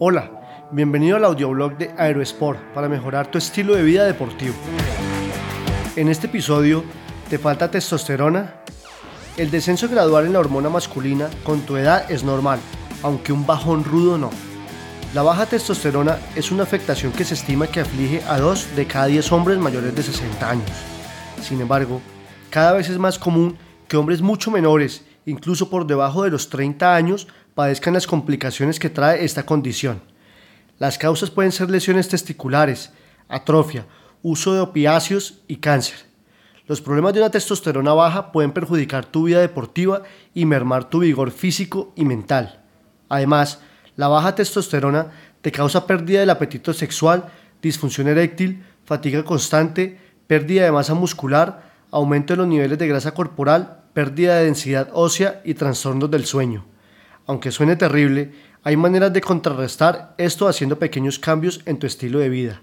Hola, bienvenido al audioblog de Aerosport para mejorar tu estilo de vida deportivo. En este episodio, ¿te falta testosterona? El descenso gradual en la hormona masculina con tu edad es normal, aunque un bajón rudo no. La baja testosterona es una afectación que se estima que aflige a 2 de cada 10 hombres mayores de 60 años. Sin embargo, cada vez es más común que hombres mucho menores, incluso por debajo de los 30 años, padezcan las complicaciones que trae esta condición. Las causas pueden ser lesiones testiculares, atrofia, uso de opiáceos y cáncer. Los problemas de una testosterona baja pueden perjudicar tu vida deportiva y mermar tu vigor físico y mental. Además, la baja testosterona te causa pérdida del apetito sexual, disfunción eréctil, fatiga constante, pérdida de masa muscular, aumento de los niveles de grasa corporal, pérdida de densidad ósea y trastornos del sueño. Aunque suene terrible, hay maneras de contrarrestar esto haciendo pequeños cambios en tu estilo de vida.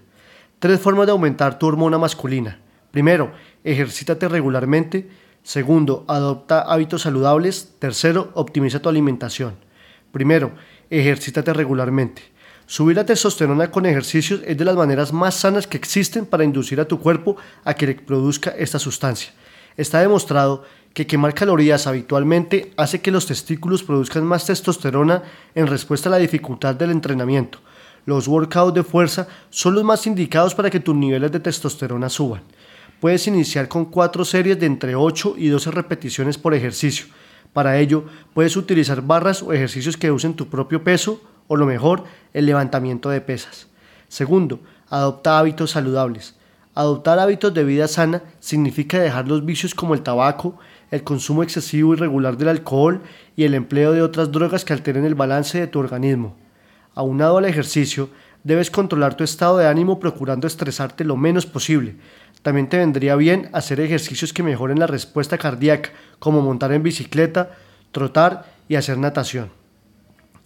Tres formas de aumentar tu hormona masculina. Primero, ejercítate regularmente. Segundo, adopta hábitos saludables. Tercero, optimiza tu alimentación. Primero, ejercítate regularmente. Subir la testosterona con ejercicios es de las maneras más sanas que existen para inducir a tu cuerpo a que produzca esta sustancia. Está demostrado que quemar calorías habitualmente hace que los testículos produzcan más testosterona en respuesta a la dificultad del entrenamiento. Los workouts de fuerza son los más indicados para que tus niveles de testosterona suban. Puedes iniciar con cuatro series de entre 8 y 12 repeticiones por ejercicio. Para ello, puedes utilizar barras o ejercicios que usen tu propio peso o lo mejor, el levantamiento de pesas. Segundo, adopta hábitos saludables. Adoptar hábitos de vida sana significa dejar los vicios como el tabaco, el consumo excesivo y regular del alcohol y el empleo de otras drogas que alteren el balance de tu organismo. Aunado al ejercicio, debes controlar tu estado de ánimo procurando estresarte lo menos posible. También te vendría bien hacer ejercicios que mejoren la respuesta cardíaca, como montar en bicicleta, trotar y hacer natación.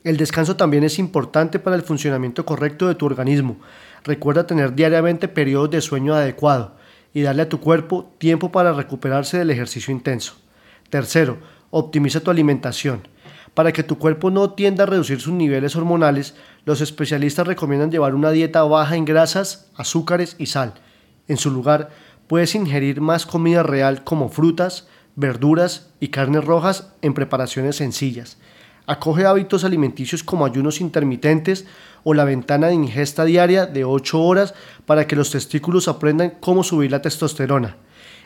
El descanso también es importante para el funcionamiento correcto de tu organismo. Recuerda tener diariamente periodos de sueño adecuado y darle a tu cuerpo tiempo para recuperarse del ejercicio intenso. Tercero, optimiza tu alimentación. Para que tu cuerpo no tienda a reducir sus niveles hormonales, los especialistas recomiendan llevar una dieta baja en grasas, azúcares y sal. En su lugar, puedes ingerir más comida real como frutas, verduras y carnes rojas en preparaciones sencillas. Acoge hábitos alimenticios como ayunos intermitentes o la ventana de ingesta diaria de 8 horas para que los testículos aprendan cómo subir la testosterona.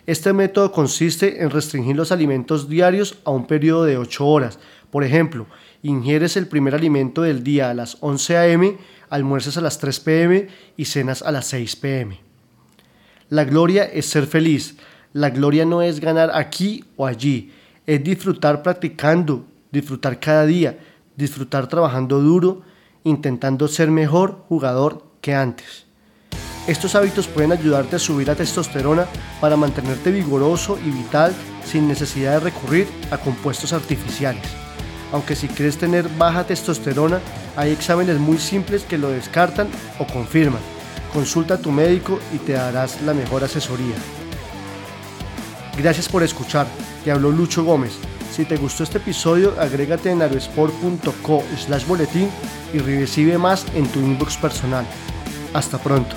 Este método consiste en restringir los alimentos diarios a un periodo de 8 horas. Por ejemplo, ingieres el primer alimento del día a las 11 a.m., almuerzas a las 3 p.m. y cenas a las 6 p.m. La gloria es ser feliz. La gloria no es ganar aquí o allí, es disfrutar practicando, disfrutar cada día, disfrutar trabajando duro, intentando ser mejor jugador que antes. Estos hábitos pueden ayudarte a subir la testosterona para mantenerte vigoroso y vital sin necesidad de recurrir a compuestos artificiales. Aunque si quieres tener baja testosterona, hay exámenes muy simples que lo descartan o confirman. Consulta a tu médico y te darás la mejor asesoría. Gracias por escuchar. Te habló Lucho Gómez. Si te gustó este episodio, agrégate en aerosport.co slash boletín y recibe más en tu inbox personal. Hasta pronto.